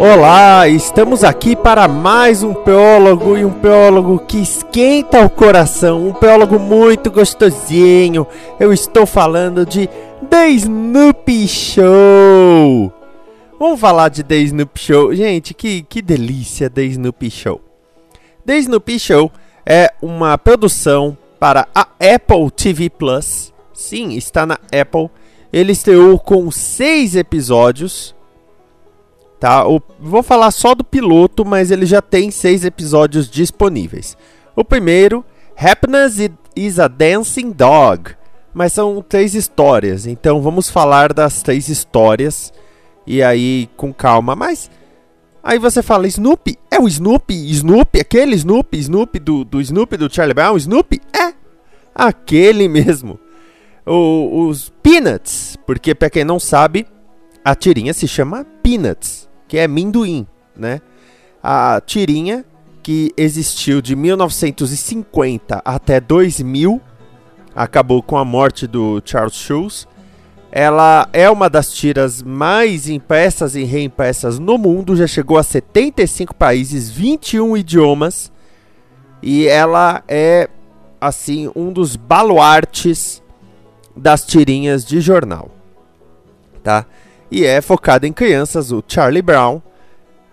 Olá, estamos aqui para mais um peólogo e um peólogo que esquenta o coração, um peólogo muito gostosinho. Eu estou falando de The Snoopy Show. Vamos falar de The Snoopy Show. Gente, que, que delícia The Snoopy Show. The Snoopy Show é uma produção para a Apple TV Plus. Sim, está na Apple. Ele estreou com seis episódios Tá? O, vou falar só do piloto, mas ele já tem seis episódios disponíveis. O primeiro, Happiness is a Dancing Dog. Mas são três histórias, então vamos falar das três histórias. E aí, com calma. Mas aí você fala, Snoopy? É o Snoopy? Snoopy? Aquele Snoopy? Snoopy do, do Snoopy do Charlie Brown? Snoopy? É! Aquele mesmo. O, os Peanuts, porque para quem não sabe, a tirinha se chama Peanuts que é Minduim, né? A tirinha que existiu de 1950 até 2000, acabou com a morte do Charles Schulz. Ela é uma das tiras mais impressas e reimpressas no mundo, já chegou a 75 países, 21 idiomas, e ela é assim um dos baluartes das tirinhas de jornal, tá? E é focado em crianças, o Charlie Brown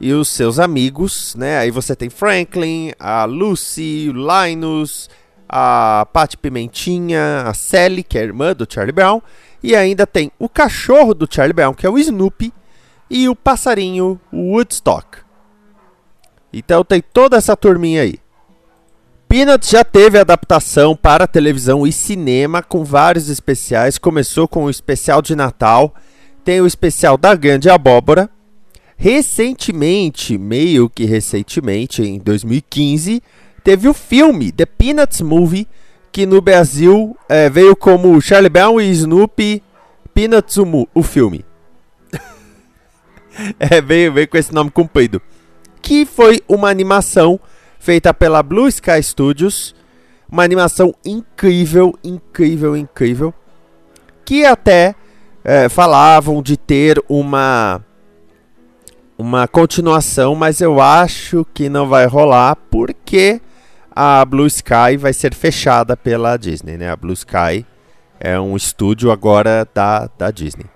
e os seus amigos, né? Aí você tem Franklin, a Lucy, o Linus, a Pat Pimentinha, a Sally, que é a irmã do Charlie Brown, e ainda tem o cachorro do Charlie Brown, que é o Snoopy, e o passarinho Woodstock. Então tem toda essa turminha aí. Peanuts já teve adaptação para televisão e cinema com vários especiais. Começou com o especial de Natal tem o especial da Grande Abóbora. Recentemente, meio que recentemente, em 2015, teve o filme The Peanuts Movie, que no Brasil é, veio como Charlie Brown e Snoopy Peanuts o, o filme. é, veio, veio com esse nome comprido. Que foi uma animação feita pela Blue Sky Studios. Uma animação incrível, incrível, incrível. Que até é, falavam de ter uma uma continuação, mas eu acho que não vai rolar porque a Blue Sky vai ser fechada pela Disney, né? A Blue Sky é um estúdio agora da, da Disney.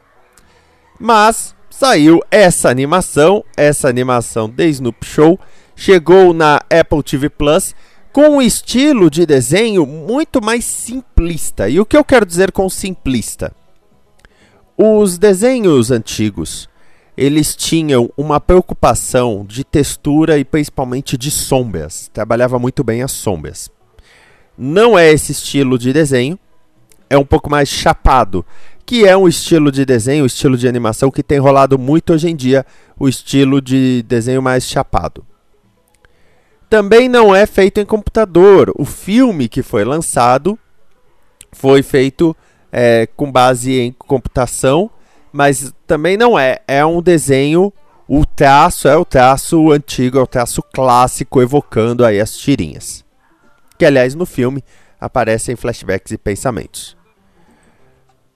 Mas saiu essa animação, essa animação The Snoop Show, chegou na Apple TV Plus com um estilo de desenho muito mais simplista. E o que eu quero dizer com simplista? Os desenhos antigos, eles tinham uma preocupação de textura e principalmente de sombras. Trabalhava muito bem as sombras. Não é esse estilo de desenho, é um pouco mais chapado, que é um estilo de desenho, um estilo de animação que tem rolado muito hoje em dia, o estilo de desenho mais chapado. Também não é feito em computador. O filme que foi lançado foi feito é, com base em computação, mas também não é. É um desenho, o traço é o traço antigo, é o traço clássico, evocando aí as tirinhas. Que, aliás, no filme aparecem flashbacks e pensamentos.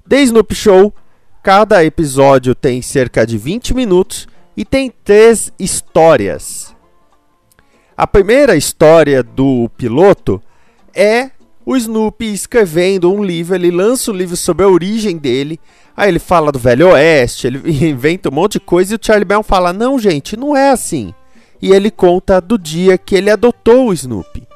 The Snoop Show, cada episódio tem cerca de 20 minutos e tem três histórias. A primeira história do piloto é o Snoopy escrevendo um livro, ele lança um livro sobre a origem dele. Aí ele fala do Velho Oeste, ele inventa um monte de coisa e o Charlie Brown fala: "Não, gente, não é assim". E ele conta do dia que ele adotou o Snoopy.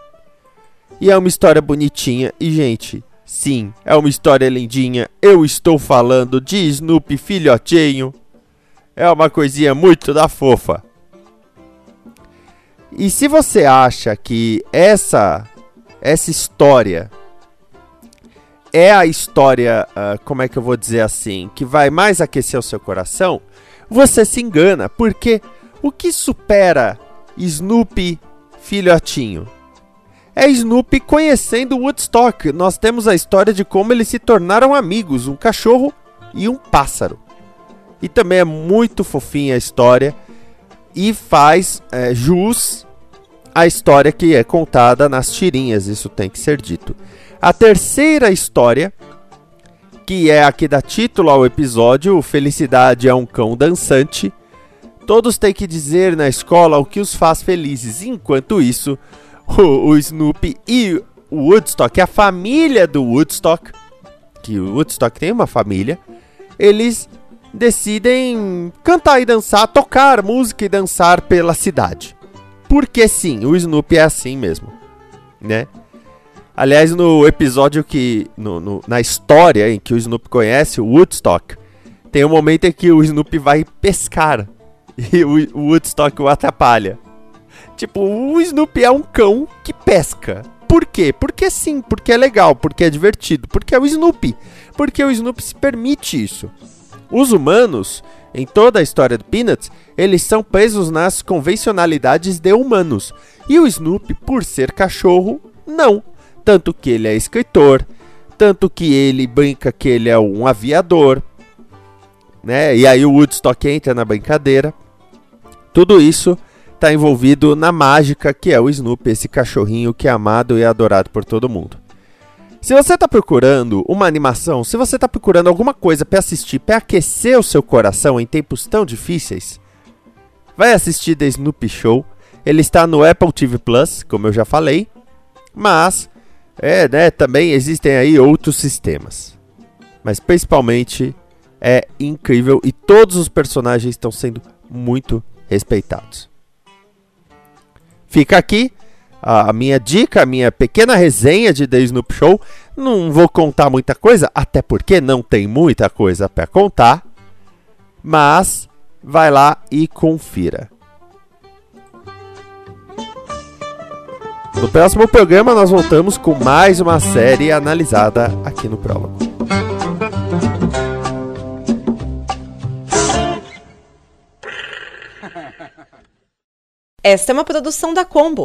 E é uma história bonitinha e gente, sim, é uma história lindinha. Eu estou falando de Snoopy filhotinho. É uma coisinha muito da fofa. E se você acha que essa essa história é a história, uh, como é que eu vou dizer assim, que vai mais aquecer o seu coração, você se engana, porque o que supera Snoopy filhotinho? É Snoopy conhecendo Woodstock. Nós temos a história de como eles se tornaram amigos, um cachorro e um pássaro. E também é muito fofinha a história e faz é, jus à história que é contada nas tirinhas, isso tem que ser dito. A terceira história, que é a que dá título ao episódio, Felicidade é um cão dançante. Todos têm que dizer na escola o que os faz felizes. Enquanto isso, o, o Snoopy e o Woodstock, a família do Woodstock, que o Woodstock tem uma família, eles decidem cantar e dançar, tocar música e dançar pela cidade. Porque sim, o Snoopy é assim mesmo, né? Aliás, no episódio que. No, no, na história em que o Snoopy conhece o Woodstock, tem um momento em que o Snoopy vai pescar e o, o Woodstock o atrapalha. Tipo, o Snoopy é um cão que pesca. Por quê? Porque sim, porque é legal, porque é divertido, porque é o Snoopy. Porque o Snoopy se permite isso. Os humanos, em toda a história do Peanuts, eles são presos nas convencionalidades de humanos. E o Snoopy, por ser cachorro, não. Tanto que ele é escritor, tanto que ele brinca que ele é um aviador, né? E aí o Woodstock entra na brincadeira. Tudo isso está envolvido na mágica que é o Snoopy, esse cachorrinho que é amado e adorado por todo mundo. Se você está procurando uma animação, se você está procurando alguma coisa para assistir, para aquecer o seu coração em tempos tão difíceis, vai assistir The Snoopy Show. Ele está no Apple TV Plus, como eu já falei, mas é, né, também existem aí outros sistemas. Mas principalmente é incrível e todos os personagens estão sendo muito respeitados. Fica aqui a minha dica, a minha pequena resenha de The Snoop Show. Não vou contar muita coisa, até porque não tem muita coisa para contar. Mas vai lá e confira. No próximo programa, nós voltamos com mais uma série analisada aqui no Prólogo. Esta é uma produção da Combo.